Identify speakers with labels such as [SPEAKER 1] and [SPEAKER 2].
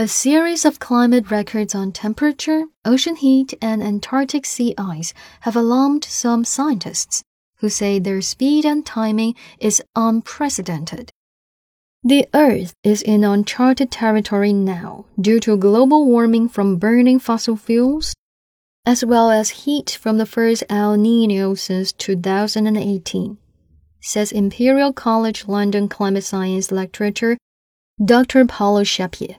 [SPEAKER 1] A series of climate records on temperature, ocean heat, and Antarctic sea ice have alarmed some scientists, who say their speed and timing is unprecedented. The Earth is in uncharted territory now due to global warming from burning fossil fuels, as well as heat from the first El Nino since 2018, says Imperial College London climate science lecturer Dr. Paulo Ceppi.